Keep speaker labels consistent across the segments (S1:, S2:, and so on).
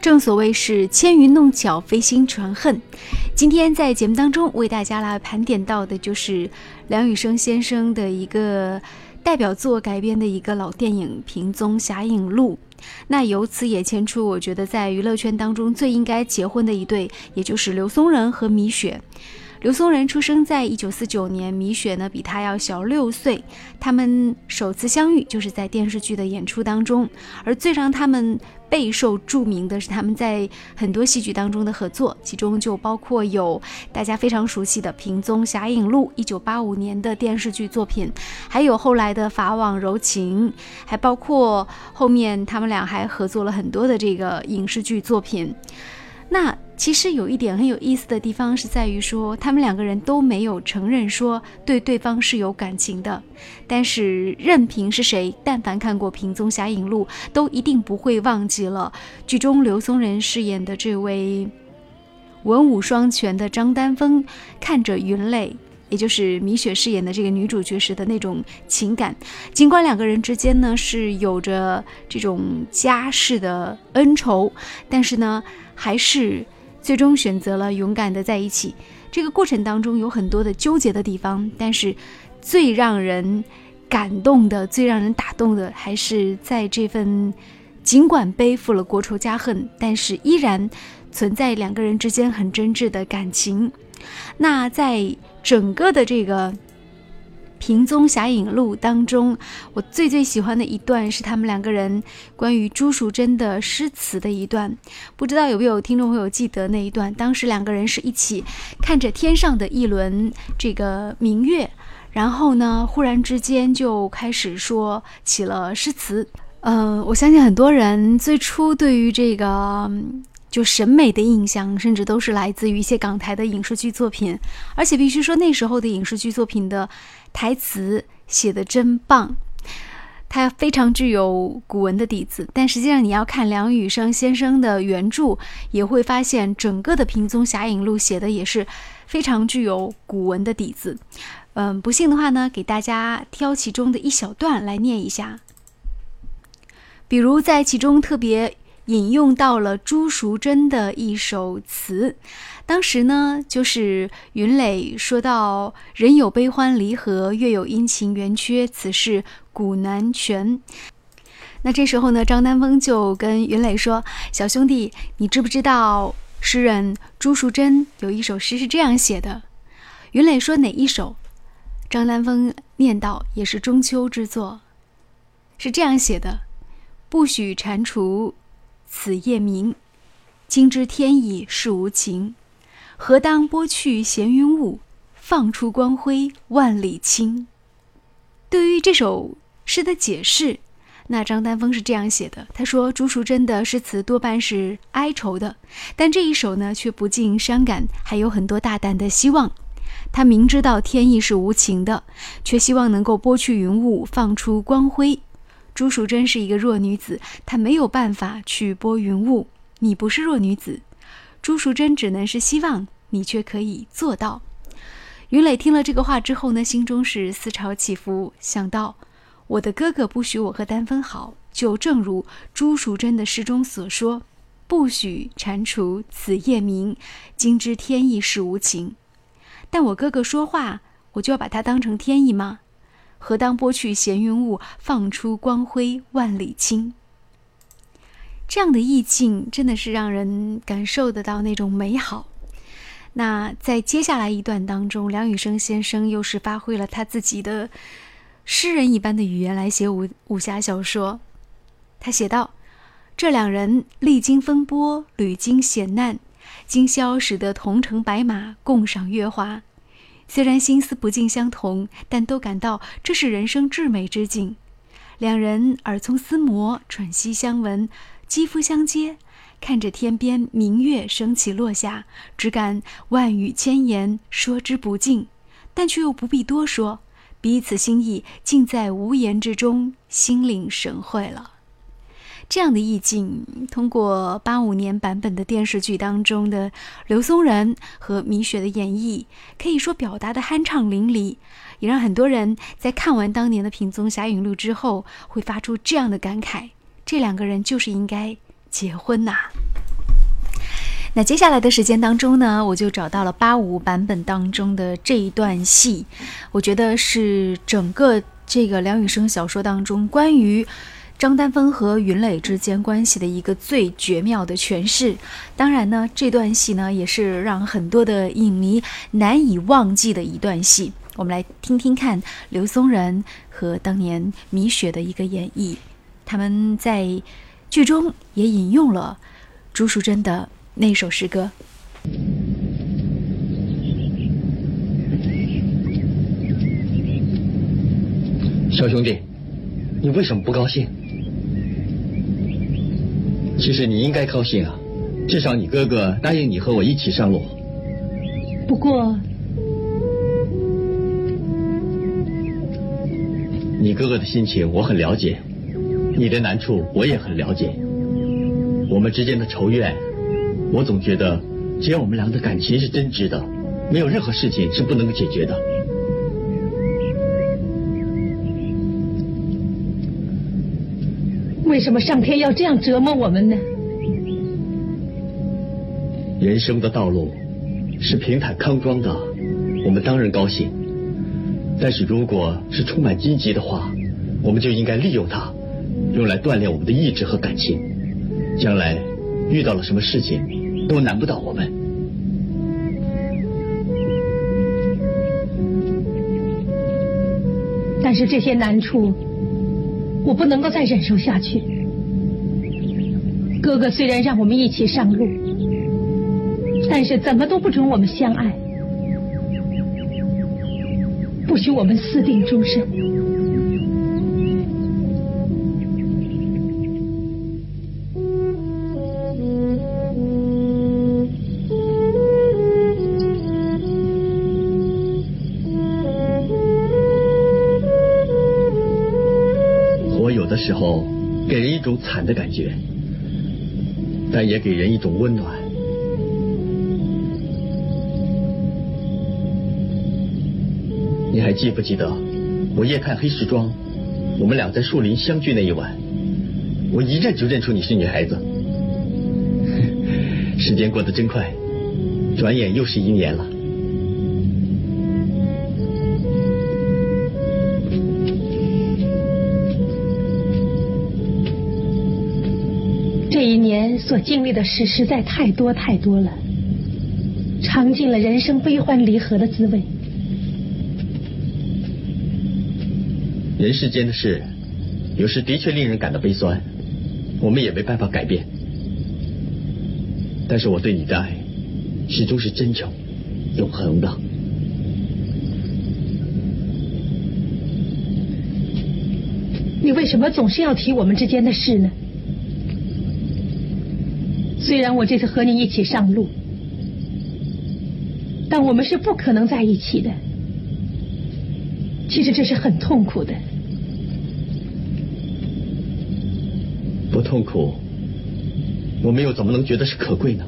S1: 正所谓是千云弄巧，飞星传恨。今天在节目当中为大家来盘点到的就是梁羽生先生的一个代表作改编的一个老电影《平踪侠影录》。那由此也牵出，我觉得在娱乐圈当中最应该结婚的一对，也就是刘松仁和米雪。刘松仁出生在一九四九年，米雪呢比他要小六岁。他们首次相遇就是在电视剧的演出当中，而最让他们备受著名的是他们在很多戏剧当中的合作，其中就包括有大家非常熟悉的《平宗侠影录》一九八五年的电视剧作品，还有后来的《法网柔情》，还包括后面他们俩还合作了很多的这个影视剧作品。那其实有一点很有意思的地方是在于说，他们两个人都没有承认说对对方是有感情的。但是任凭是谁，但凡看过《平宗侠影录》，都一定不会忘记了剧中刘松仁饰演的这位文武双全的张丹峰，看着云磊，也就是米雪饰演的这个女主角时的那种情感。尽管两个人之间呢是有着这种家世的恩仇，但是呢。还是最终选择了勇敢的在一起。这个过程当中有很多的纠结的地方，但是最让人感动的、最让人打动的，还是在这份尽管背负了国仇家恨，但是依然存在两个人之间很真挚的感情。那在整个的这个。《平宗侠影录》当中，我最最喜欢的一段是他们两个人关于朱淑珍的诗词的一段。不知道有没有听众朋友记得那一段？当时两个人是一起看着天上的一轮这个明月，然后呢，忽然之间就开始说起了诗词。嗯，我相信很多人最初对于这个。就审美的印象，甚至都是来自于一些港台的影视剧作品，而且必须说那时候的影视剧作品的台词写的真棒，它非常具有古文的底子。但实际上，你要看梁羽生先生的原著，也会发现整个的《平宗侠影录》写的也是非常具有古文的底子。嗯，不信的话呢，给大家挑其中的一小段来念一下，比如在其中特别。引用到了朱淑珍的一首词，当时呢，就是云磊说到“人有悲欢离合，月有阴晴圆缺，此事古难全”。那这时候呢，张丹峰就跟云磊说：“小兄弟，你知不知道诗人朱淑珍有一首诗是这样写的？”云磊说：“哪一首？”张丹峰念道：“也是中秋之作，是这样写的：不许蟾蜍。”此夜明，今知天意是无情，何当拨去闲云雾，放出光辉万里青。对于这首诗的解释，那张丹峰是这样写的：他说朱淑珍的诗词多半是哀愁的，但这一首呢却不尽伤感，还有很多大胆的希望。他明知道天意是无情的，却希望能够拨去云雾，放出光辉。朱淑珍是一个弱女子，她没有办法去拨云雾。你不是弱女子，朱淑珍只能是希望你却可以做到。云磊听了这个话之后呢，心中是思潮起伏，想到我的哥哥不许我和丹峰好，就正如朱淑珍的诗中所说：“不许蟾蜍此夜明，今知天意是无情。”但我哥哥说话，我就要把他当成天意吗？何当拨去闲云雾，放出光辉万里青。这样的意境真的是让人感受得到那种美好。那在接下来一段当中，梁羽生先生又是发挥了他自己的诗人一般的语言来写武武侠小说。他写道：“这两人历经风波，屡经险难，今宵使得同乘白马，共赏月华。”虽然心思不尽相同，但都感到这是人生至美之境。两人耳聪思磨，喘息相闻，肌肤相接，看着天边明月升起落下，只感万语千言说之不尽，但却又不必多说，彼此心意尽在无言之中，心领神会了。这样的意境，通过八五年版本的电视剧当中的刘松仁和米雪的演绎，可以说表达的酣畅淋漓，也让很多人在看完当年的《品宗侠影录》之后，会发出这样的感慨：这两个人就是应该结婚呐。那接下来的时间当中呢，我就找到了八五版本当中的这一段戏，我觉得是整个这个梁羽生小说当中关于。张丹峰和云磊之间关系的一个最绝妙的诠释，当然呢，这段戏呢也是让很多的影迷难以忘记的一段戏。我们来听听看刘松仁和当年米雪的一个演绎，他们在剧中也引用了朱淑珍的那首诗歌。
S2: 小兄弟，你为什么不高兴？其实你应该高兴啊，至少你哥哥答应你和我一起上路。
S3: 不过，
S2: 你哥哥的心情我很了解，你的难处我也很了解。我们之间的仇怨，我总觉得，只要我们俩的感情是真挚的，没有任何事情是不能够解决的。
S3: 为什么上天要这样折磨我们呢？
S2: 人生的道路是平坦康庄的，我们当然高兴。但是如果是充满荆棘的话，我们就应该利用它，用来锻炼我们的意志和感情。将来遇到了什么事情，都难不倒我们。
S3: 但是这些难处。我不能够再忍受下去。哥哥虽然让我们一起上路，但是怎么都不准我们相爱，不许我们私定终身。
S2: 种惨的感觉，但也给人一种温暖。你还记不记得我夜探黑石庄，我们俩在树林相聚那一晚，我一认就认出你是女孩子。时间过得真快，转眼又是一年了。
S3: 所经历的事实在太多太多了，尝尽了人生悲欢离合的滋味。
S2: 人世间的事，有时的确令人感到悲酸，我们也没办法改变。但是我对你的爱，始终是真诚、永恒的。
S3: 你为什么总是要提我们之间的事呢？虽然我这次和你一起上路，但我们是不可能在一起的。其实这是很痛苦的。
S2: 不痛苦，我们又怎么能觉得是可贵呢？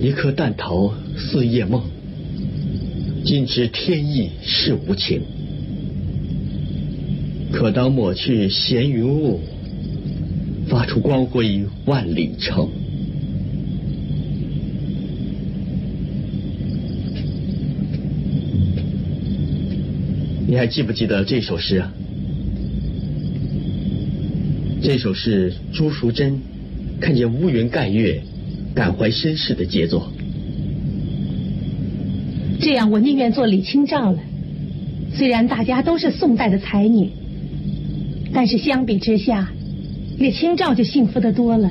S2: 一颗弹头似夜梦，今知天意是无情。可当抹去闲云雾。发出光辉万里城。你还记不记得这首诗啊？这首是朱淑珍看见乌云盖月，感怀身世的杰作。
S3: 这样，我宁愿做李清照了。虽然大家都是宋代的才女，但是相比之下。李清照就幸福的多了，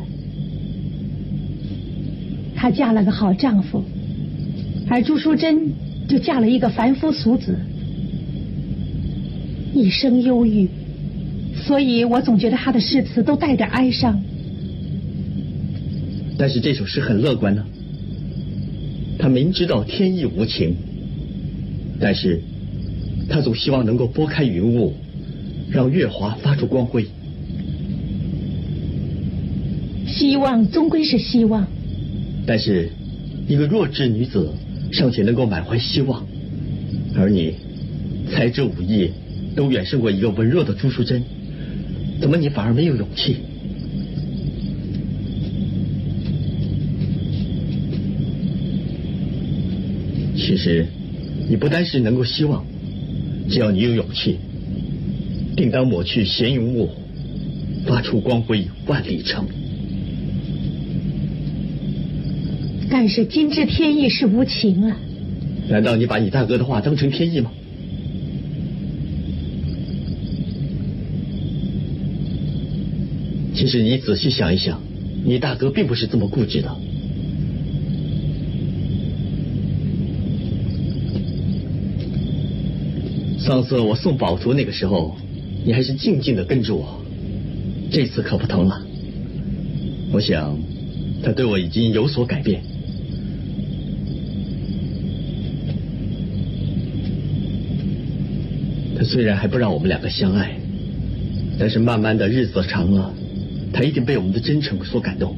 S3: 她嫁了个好丈夫，而朱淑珍就嫁了一个凡夫俗子，一生忧郁，所以我总觉得她的诗词都带点哀伤。
S2: 但是这首诗很乐观呢，他明知道天意无情，但是他总希望能够拨开云雾，让月华发出光辉。
S3: 希望终归是希望，
S2: 但是一个弱智女子尚且能够满怀希望，而你才智武艺都远胜过一个文弱的朱淑珍，怎么你反而没有勇气？其实，你不单是能够希望，只要你有勇气，定当抹去闲云雾，发出光辉万里城。
S3: 但是金枝天意是无情啊！
S2: 难道你把你大哥的话当成天意吗？其实你仔细想一想，你大哥并不是这么固执的。上次我送宝图那个时候，你还是静静的跟着我，这次可不同了。我想，他对我已经有所改变。他虽然还不让我们两个相爱，但是慢慢的日子长了，他一定被我们的真诚所感动。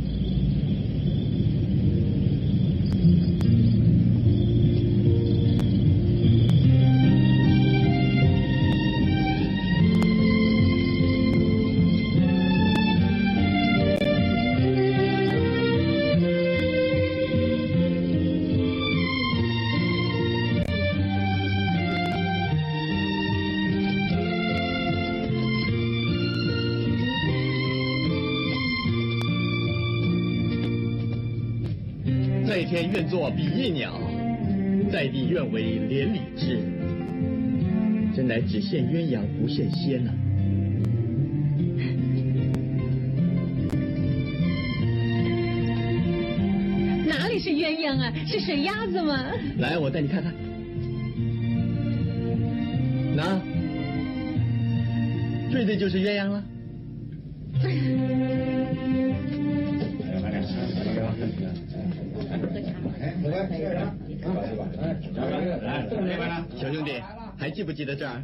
S2: 真乃只羡鸳鸯不羡仙呐！
S3: 哪里是鸳鸯啊？是水鸭子吗？
S2: 来，我带你看看。那，对对就是鸳鸯了。小兄弟，还记不记得这儿？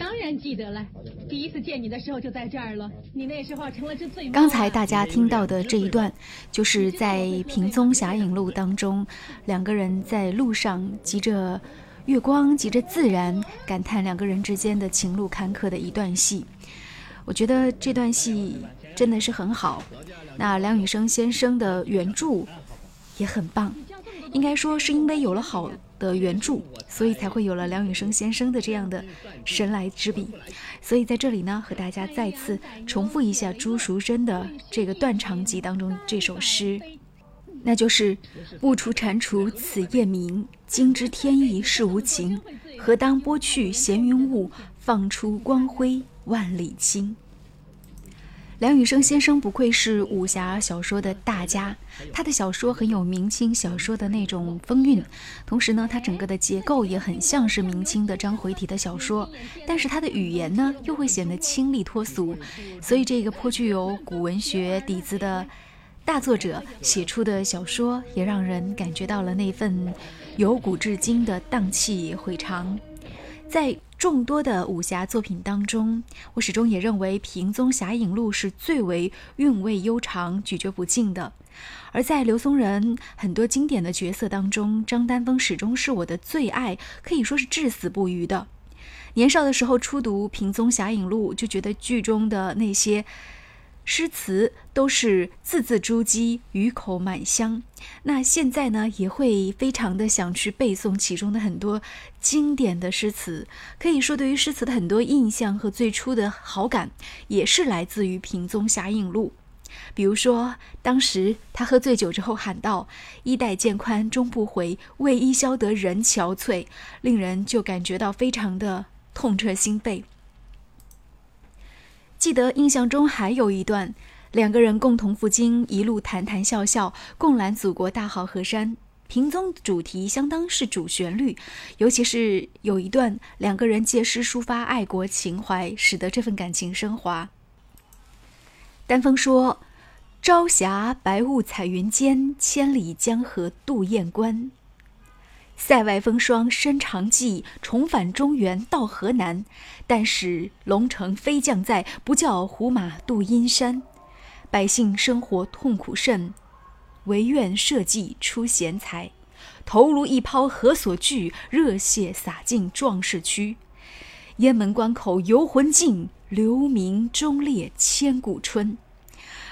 S3: 当然记得了，第一次见你的时候就在这儿了。你那时候成了这最……
S1: 刚才大家听到的这一段，就是在《平踪侠影录》当中，两个人在路上急着月光，急着自然，感叹两个人之间的情路坎坷的一段戏。我觉得这段戏真的是很好。那梁羽生先生的原著也很棒。应该说是因为有了好的原著，所以才会有了梁羽生先生的这样的神来之笔。所以在这里呢，和大家再次重复一下朱淑珍的这个断肠集当中这首诗，那就是“不除蟾蜍此夜明，今知天意是无情。何当拨去闲云雾，放出光辉万里青。”梁羽生先生不愧是武侠小说的大家，他的小说很有明清小说的那种风韵，同时呢，他整个的结构也很像是明清的章回体的小说，但是他的语言呢，又会显得清丽脱俗，所以这个颇具有古文学底子的大作者写出的小说，也让人感觉到了那份由古至今的荡气回肠，在。众多的武侠作品当中，我始终也认为《平宗侠影录》是最为韵味悠长、咀嚼不尽的。而在刘松仁很多经典的角色当中，张丹峰始终是我的最爱，可以说是至死不渝的。年少的时候初读《平宗侠影录》，就觉得剧中的那些。诗词都是字字珠玑，语口满香。那现在呢，也会非常的想去背诵其中的很多经典的诗词。可以说，对于诗词的很多印象和最初的好感，也是来自于《平宗侠影录》。比如说，当时他喝醉酒之后喊道：“衣带渐宽终不悔，为伊消得人憔悴”，令人就感觉到非常的痛彻心扉。记得印象中还有一段，两个人共同赴京，一路谈谈笑笑，共揽祖国大好河山。平宗主题相当是主旋律，尤其是有一段两个人借诗抒发爱国情怀，使得这份感情升华。丹峰说：“朝霞白雾彩云间，千里江河渡雁关。”塞外风霜深长记，重返中原到河南。但使龙城飞将在，不教胡马度阴山。百姓生活痛苦甚，唯愿社稷出贤才。头颅一抛何所惧？热血洒尽壮士躯。雁门关口游魂尽，留名忠烈千古春。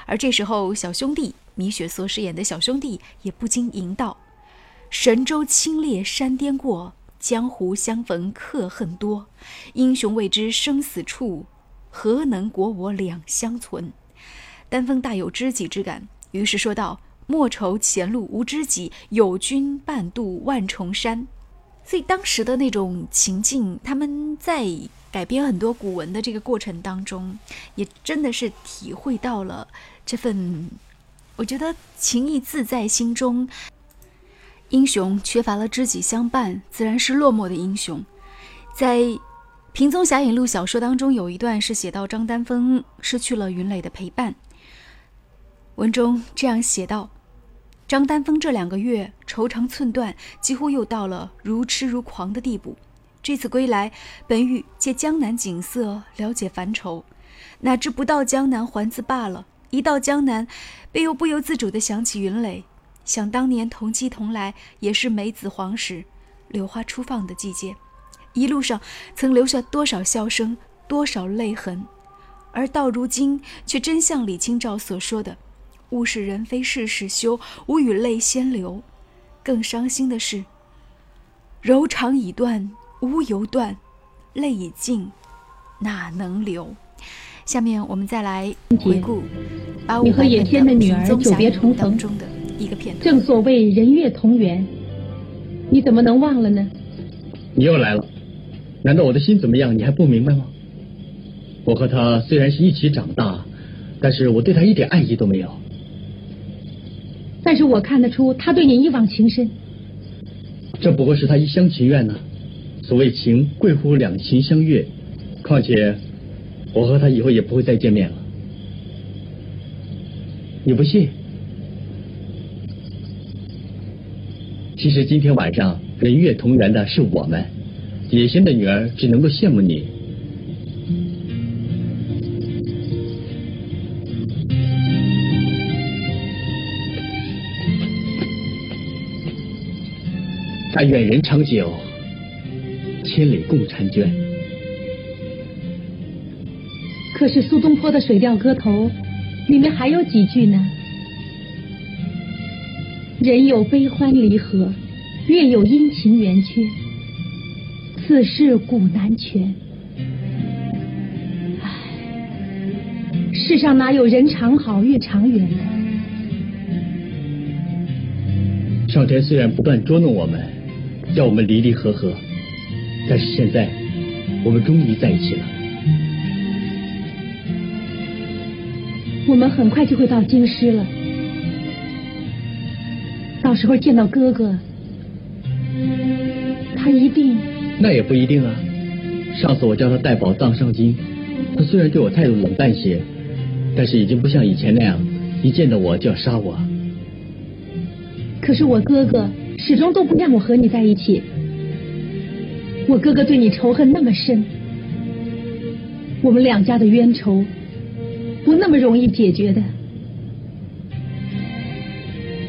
S1: 而这时候，小兄弟米雪所饰演的小兄弟也不禁吟道：“神州清冽山巅过，江湖相逢客恨多。英雄未知生死处，何能国我两相存？”丹峰大有知己之感，于是说道。莫愁前路无知己，有君伴渡万重山。所以当时的那种情境，他们在改编很多古文的这个过程当中，也真的是体会到了这份，我觉得情谊自在心中。英雄缺乏了知己相伴，自然是落寞的英雄。在《平宗侠影录》小说当中，有一段是写到张丹峰失去了云磊的陪伴，文中这样写道。张丹峰这两个月愁肠寸断，几乎又到了如痴如狂的地步。这次归来，本欲借江南景色了解烦愁，哪知不到江南还自罢了。一到江南，便又不由自主地想起云磊，想当年同期同来，也是梅子黄时，柳花初放的季节，一路上曾留下多少笑声，多少泪痕，而到如今，却真像李清照所说的。物是人非事事休，无语泪先流。更伤心的是，柔肠已断无由断，泪已尽哪能流？下面我们再来回顾八五版的《宗侠影当中的一个片段。
S3: 正所谓人月同圆，你怎么能忘了呢？
S2: 你又来了，难道我的心怎么样你还不明白吗？我和他虽然是一起长大，但是我对他一点爱意都没有。
S3: 但是我看得出他对你一往情深，
S2: 这不过是他一厢情愿呢。所谓情，贵乎两情相悦。况且，我和他以后也不会再见面了。你不信？其实今天晚上人月同圆的是我们，野心的女儿只能够羡慕你。但愿人长久，千里共婵娟。
S3: 可是苏东坡的《水调歌头》里面还有几句呢？人有悲欢离合，月有阴晴圆缺，此事古难全。唉，世上哪有人长好月长圆的？
S2: 上天虽然不断捉弄我们。叫我们离离合合，但是现在我们终于在一起了。
S3: 我们很快就会到京师了，到时候见到哥哥，他一定……
S2: 那也不一定啊。上次我叫他带宝藏上京，他虽然对我态度冷淡些，但是已经不像以前那样，一见到我就要杀我。
S3: 可是我哥哥。始终都不让我和你在一起。我哥哥对你仇恨那么深，我们两家的冤仇不那么容易解决的。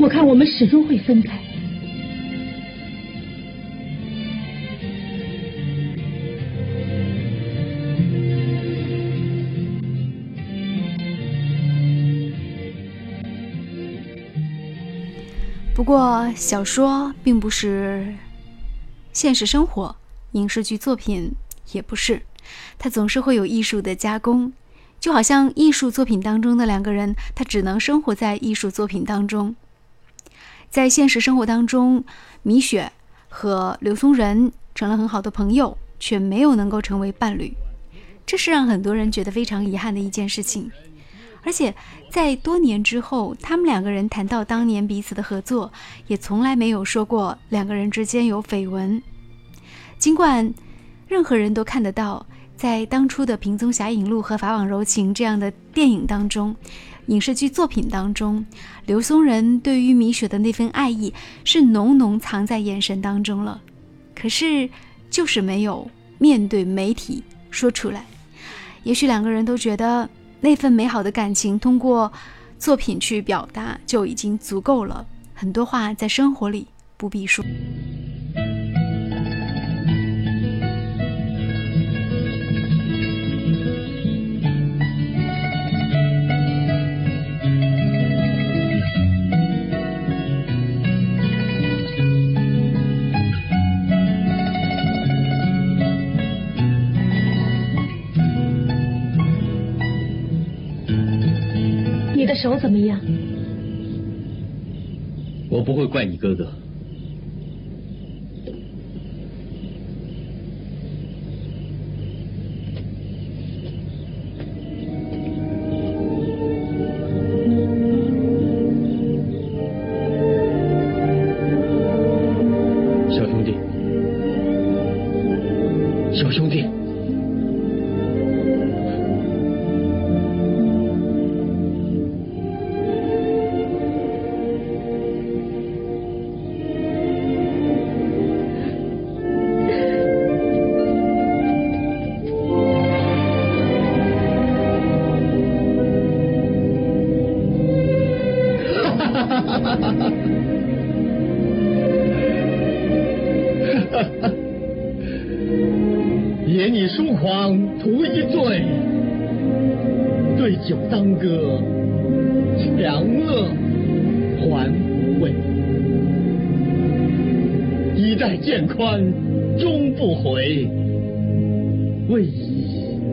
S3: 我看我们始终会分开。
S1: 不过，小说并不是现实生活，影视剧作品也不是，它总是会有艺术的加工。就好像艺术作品当中的两个人，他只能生活在艺术作品当中。在现实生活当中，米雪和刘松仁成了很好的朋友，却没有能够成为伴侣，这是让很多人觉得非常遗憾的一件事情。而且在多年之后，他们两个人谈到当年彼此的合作，也从来没有说过两个人之间有绯闻。尽管任何人都看得到，在当初的《平宗侠影录》和《法网柔情》这样的电影当中、影视剧作品当中，刘松仁对于米雪的那份爱意是浓浓藏在眼神当中了。可是，就是没有面对媒体说出来。也许两个人都觉得。那份美好的感情，通过作品去表达就已经足够了。很多话在生活里不必说。
S3: 手怎么样？
S2: 我不会怪你哥哥。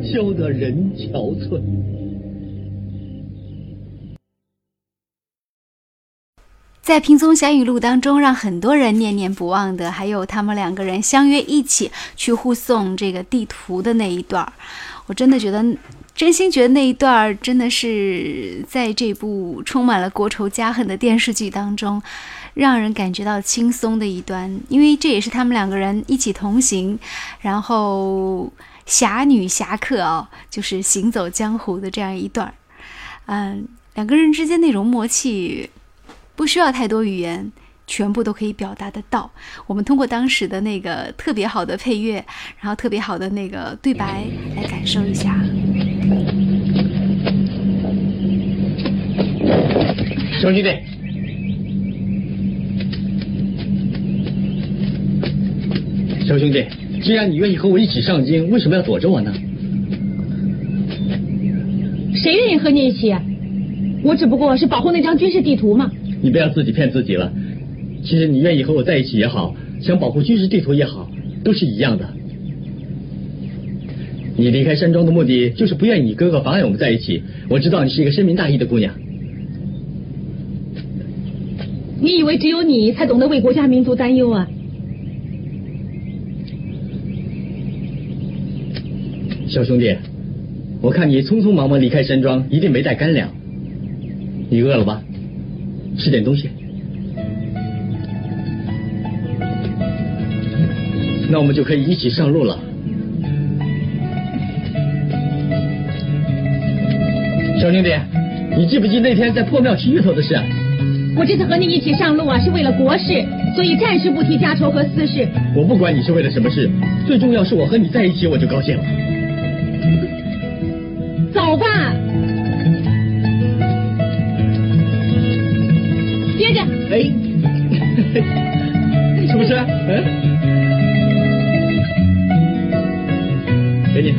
S2: 伊消得人憔悴。
S1: 在《平松侠语录》当中，让很多人念念不忘的，还有他们两个人相约一起去护送这个地图的那一段儿。我真的觉得，真心觉得那一段儿真的是在这部充满了国仇家恨的电视剧当中，让人感觉到轻松的一段，因为这也是他们两个人一起同行，然后侠女侠客啊、就是行走江湖的这样一段儿。嗯，两个人之间那种默契。不需要太多语言，全部都可以表达得到。我们通过当时的那个特别好的配乐，然后特别好的那个对白来感受一下。
S2: 小兄弟，小兄弟，既然你愿意和我一起上京，为什么要躲着我呢？
S3: 谁愿意和你一起？啊我只不过是保护那张军事地图嘛。
S2: 你不要自己骗自己了。其实你愿意和我在一起也好，想保护军事地图也好，都是一样的。你离开山庄的目的就是不愿意你哥哥妨碍我们在一起。我知道你是一个深明大义的姑娘。
S3: 你以为只有你才懂得为国家民族担忧啊？
S2: 小兄弟，我看你匆匆忙忙离开山庄，一定没带干粮。你饿了吧？吃点东西。那我们就可以一起上路了。小兄弟，你记不记那天在破庙取芋头的事？
S3: 我这次和你一起上路啊，是为了国事，所以暂时不提家仇和私事。
S2: 我不管你是为了什么事，最重要是我和你在一起，我就高兴了。
S3: 走吧，接着。
S2: 哎，什么事？嗯，给你。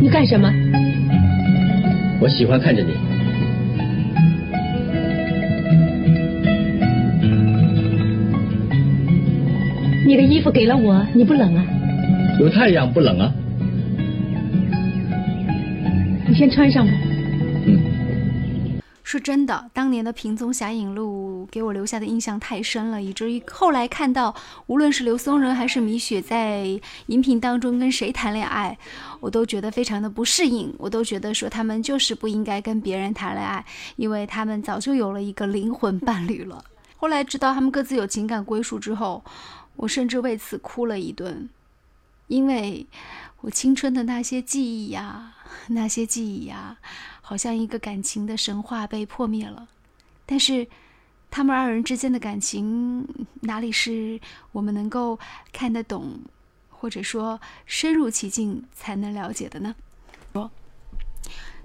S3: 你干什么？
S2: 我喜欢看着你。
S3: 你的衣服给了我，你不冷啊？
S2: 有太阳不冷啊？
S3: 你先穿上吧。
S2: 嗯，
S1: 是真的，当年的《平宗侠影录》给我留下的印象太深了，以至于后来看到，无论是刘松仁还是米雪在荧屏当中跟谁谈恋爱，我都觉得非常的不适应，我都觉得说他们就是不应该跟别人谈恋爱，因为他们早就有了一个灵魂伴侣了。后来知道他们各自有情感归属之后，我甚至为此哭了一顿。因为我青春的那些记忆呀，那些记忆呀，好像一个感情的神话被破灭了。但是，他们二人之间的感情，哪里是我们能够看得懂，或者说深入其境才能了解的呢？说，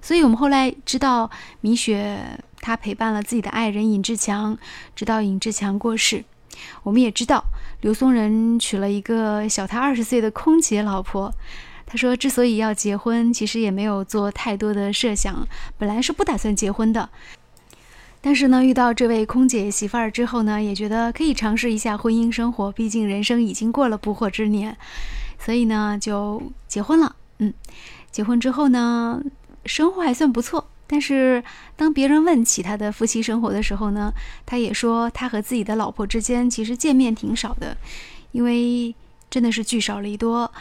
S1: 所以我们后来知道米雪她陪伴了自己的爱人尹志强，直到尹志强过世。我们也知道刘松仁娶了一个小他二十岁的空姐老婆。他说，之所以要结婚，其实也没有做太多的设想，本来是不打算结婚的。但是呢，遇到这位空姐媳妇儿之后呢，也觉得可以尝试一下婚姻生活，毕竟人生已经过了不惑之年，所以呢就结婚了。嗯，结婚之后呢，生活还算不错。但是当别人问起他的夫妻生活的时候呢，他也说他和自己的老婆之间其实见面挺少的，因为真的是聚少离多。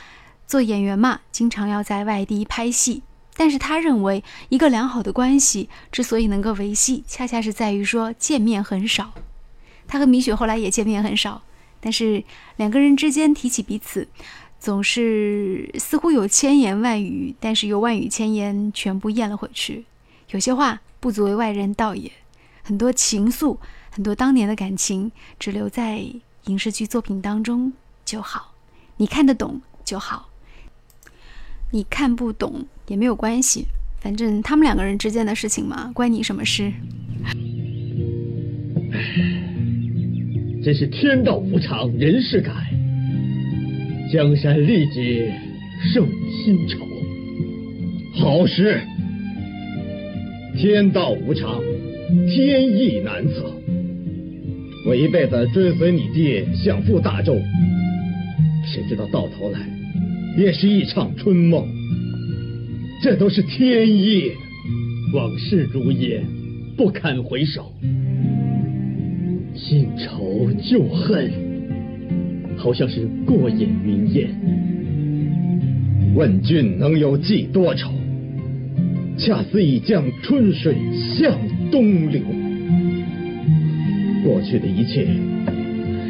S1: 做演员嘛，经常要在外地拍戏。但是他认为，一个良好的关系之所以能够维系，恰恰是在于说见面很少。他和米雪后来也见面很少，但是两个人之间提起彼此，总是似乎有千言万语，但是又万语千言全部咽了回去。有些话不足为外人道也，很多情愫，很多当年的感情，只留在影视剧作品当中就好，你看得懂就好，你看不懂也没有关系，反正他们两个人之间的事情嘛，关你什么事？
S2: 真是天道无常，人事改，江山历劫，胜新愁，好诗。天道无常，天意难测。我一辈子追随你爹，享负大周，谁知道到头来也是一场春梦。这都是天意，往事如烟，不堪回首。新仇旧恨，好像是过眼云烟。问君能有几多愁？恰似一江春水向东流，过去的一切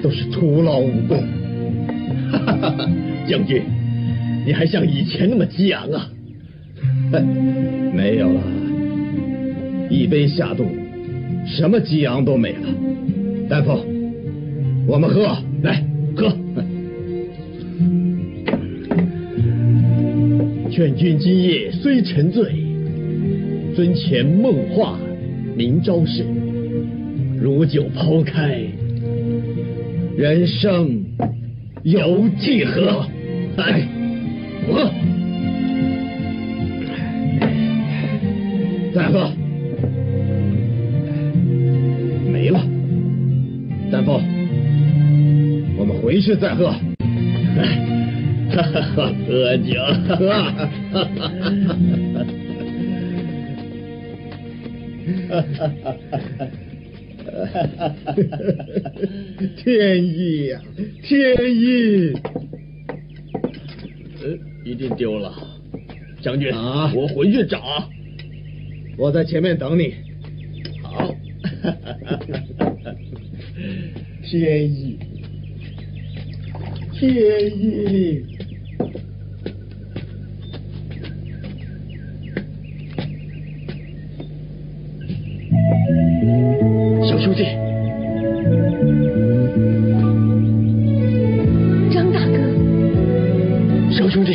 S2: 都是徒劳无功。哈哈哈哈将军，你还像以前那么激昂啊？没有了，一杯下肚，什么激昂都没了。大夫，我们喝，来喝。劝君今夜虽沉醉。尊前梦话明朝事，如酒抛开，人生有几何？来，喝，再喝，没了。大夫，我们回去再喝。哈哈哈，喝酒，喝。哈哈哈。哈哈哈哈哈！天意呀，天意！呃，一定丢了，将军啊，我回去找。我在前面等你。好。天意，天意。书记，
S3: 张
S2: 小兄弟，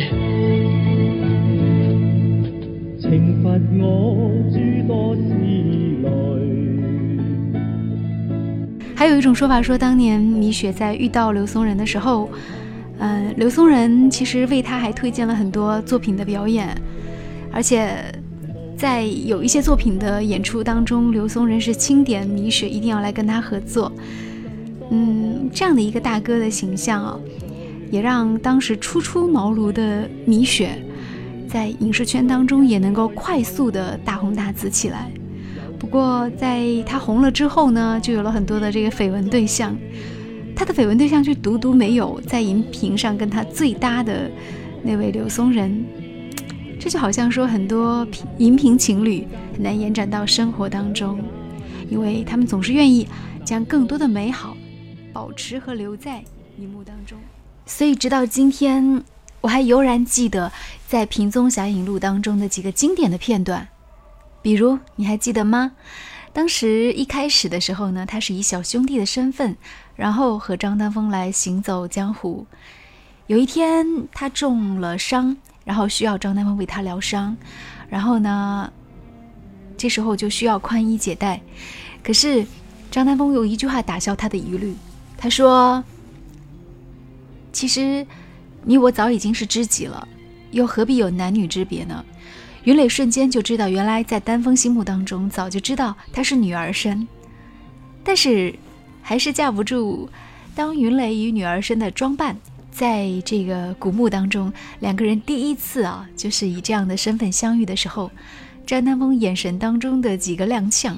S1: 惩罚我诸多还有一种说法说，当年米雪在遇到刘松仁的时候，嗯，刘松仁其实为他还推荐了很多作品的表演，而且。在有一些作品的演出当中，刘松仁是钦点米雪一定要来跟他合作。嗯，这样的一个大哥的形象啊，也让当时初出茅庐的米雪，在影视圈当中也能够快速的大红大紫起来。不过，在她红了之后呢，就有了很多的这个绯闻对象，他的绯闻对象却独独没有在荧屏上跟他最搭的那位刘松仁。这就好像说，很多荧屏情侣很难延展到生活当中，因为他们总是愿意将更多的美好保持和留在荧幕当中。所以，直到今天，我还悠然记得在《平宗侠影录》当中的几个经典的片段，比如你还记得吗？当时一开始的时候呢，他是以小兄弟的身份，然后和张丹峰来行走江湖。有一天他中了伤，然后需要张丹峰为他疗伤，然后呢，这时候就需要宽衣解带，可是张丹峰用一句话打消他的疑虑，他说：“其实。”你我早已经是知己了，又何必有男女之别呢？云磊瞬间就知道，原来在丹峰心目当中，早就知道她是女儿身，但是还是架不住。当云磊与女儿身的装扮在这个古墓当中，两个人第一次啊，就是以这样的身份相遇的时候，张丹峰眼神当中的几个踉跄，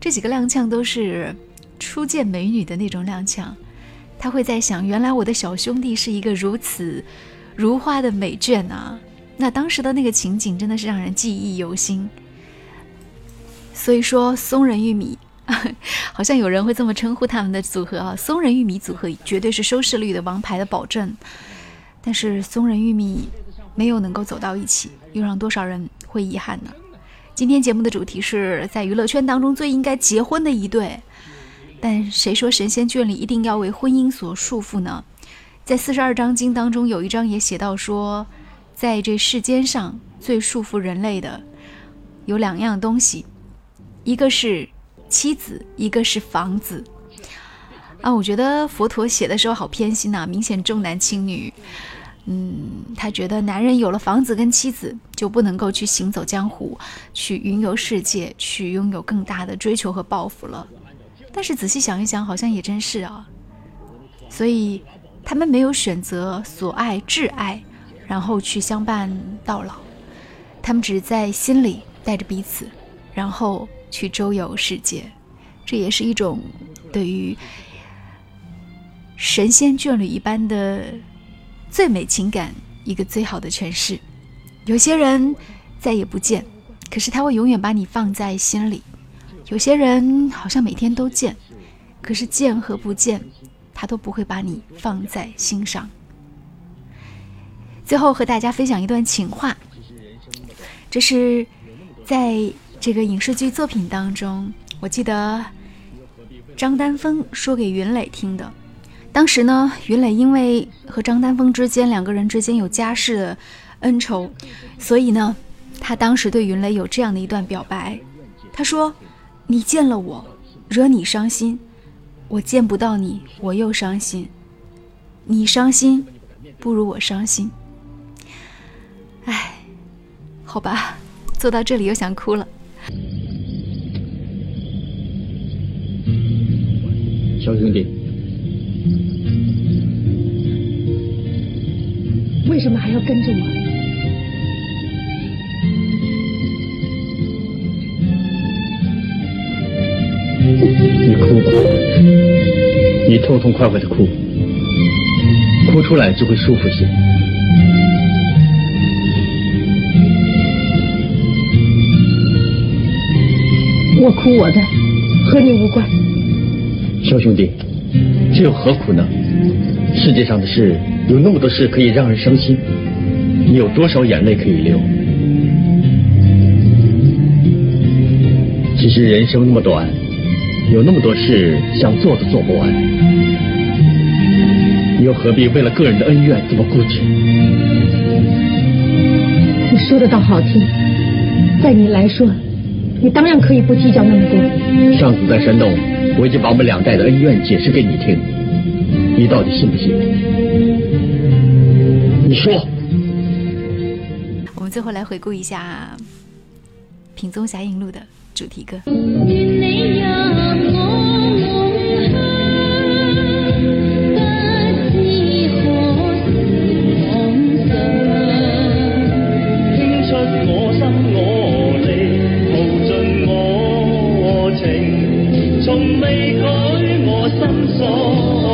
S1: 这几个踉跄都是初见美女的那种踉跄。他会在想，原来我的小兄弟是一个如此如花的美眷啊！那当时的那个情景真的是让人记忆犹新。所以说，松仁玉米，好像有人会这么称呼他们的组合啊。松仁玉米组合绝对是收视率的王牌的保证。但是松仁玉米没有能够走到一起，又让多少人会遗憾呢？今天节目的主题是在娱乐圈当中最应该结婚的一对。但谁说神仙眷侣一定要为婚姻所束缚呢？在四十二章经当中，有一章也写到说，在这世间上最束缚人类的有两样东西，一个是妻子，一个是房子。啊，我觉得佛陀写的时候好偏心呐，明显重男轻女。嗯，他觉得男人有了房子跟妻子，就不能够去行走江湖，去云游世界，去拥有更大的追求和抱负了。但是仔细想一想，好像也真是啊。所以他们没有选择所爱挚爱，然后去相伴到老。他们只在心里带着彼此，然后去周游世界。这也是一种对于神仙眷侣一般的最美情感一个最好的诠释。有些人再也不见，可是他会永远把你放在心里。有些人好像每天都见，可是见和不见，他都不会把你放在心上。最后和大家分享一段情话，这是在这个影视剧作品当中，我记得张丹峰说给云磊听的。当时呢，云磊因为和张丹峰之间两个人之间有家世的恩仇，所以呢，他当时对云磊有这样的一段表白，他说。你见了我，惹你伤心；我见不到你，我又伤心。你伤心，不如我伤心。唉，好吧，做到这里又想哭了。
S2: 小兄弟，
S3: 为什么还要跟着我？
S2: 你哭吧，你痛痛快快的哭，哭出来就会舒服些。
S3: 我哭我的，和你无关。
S2: 小兄弟，这又何苦呢？世界上的事有那么多事可以让人伤心，你有多少眼泪可以流？其实人生那么短。有那么多事想做都做不完，你又何必为了个人的恩怨这么固执？
S3: 你说的倒好听，在你来说，你当然可以不计较那么多。
S2: 上次在山洞，我已经把我们两代的恩怨解释给你听，你到底信不信？你说。
S1: 我们最后来回顾一下《品宗侠影录》的主题歌。
S4: 我心我力无尽我情从未改我心所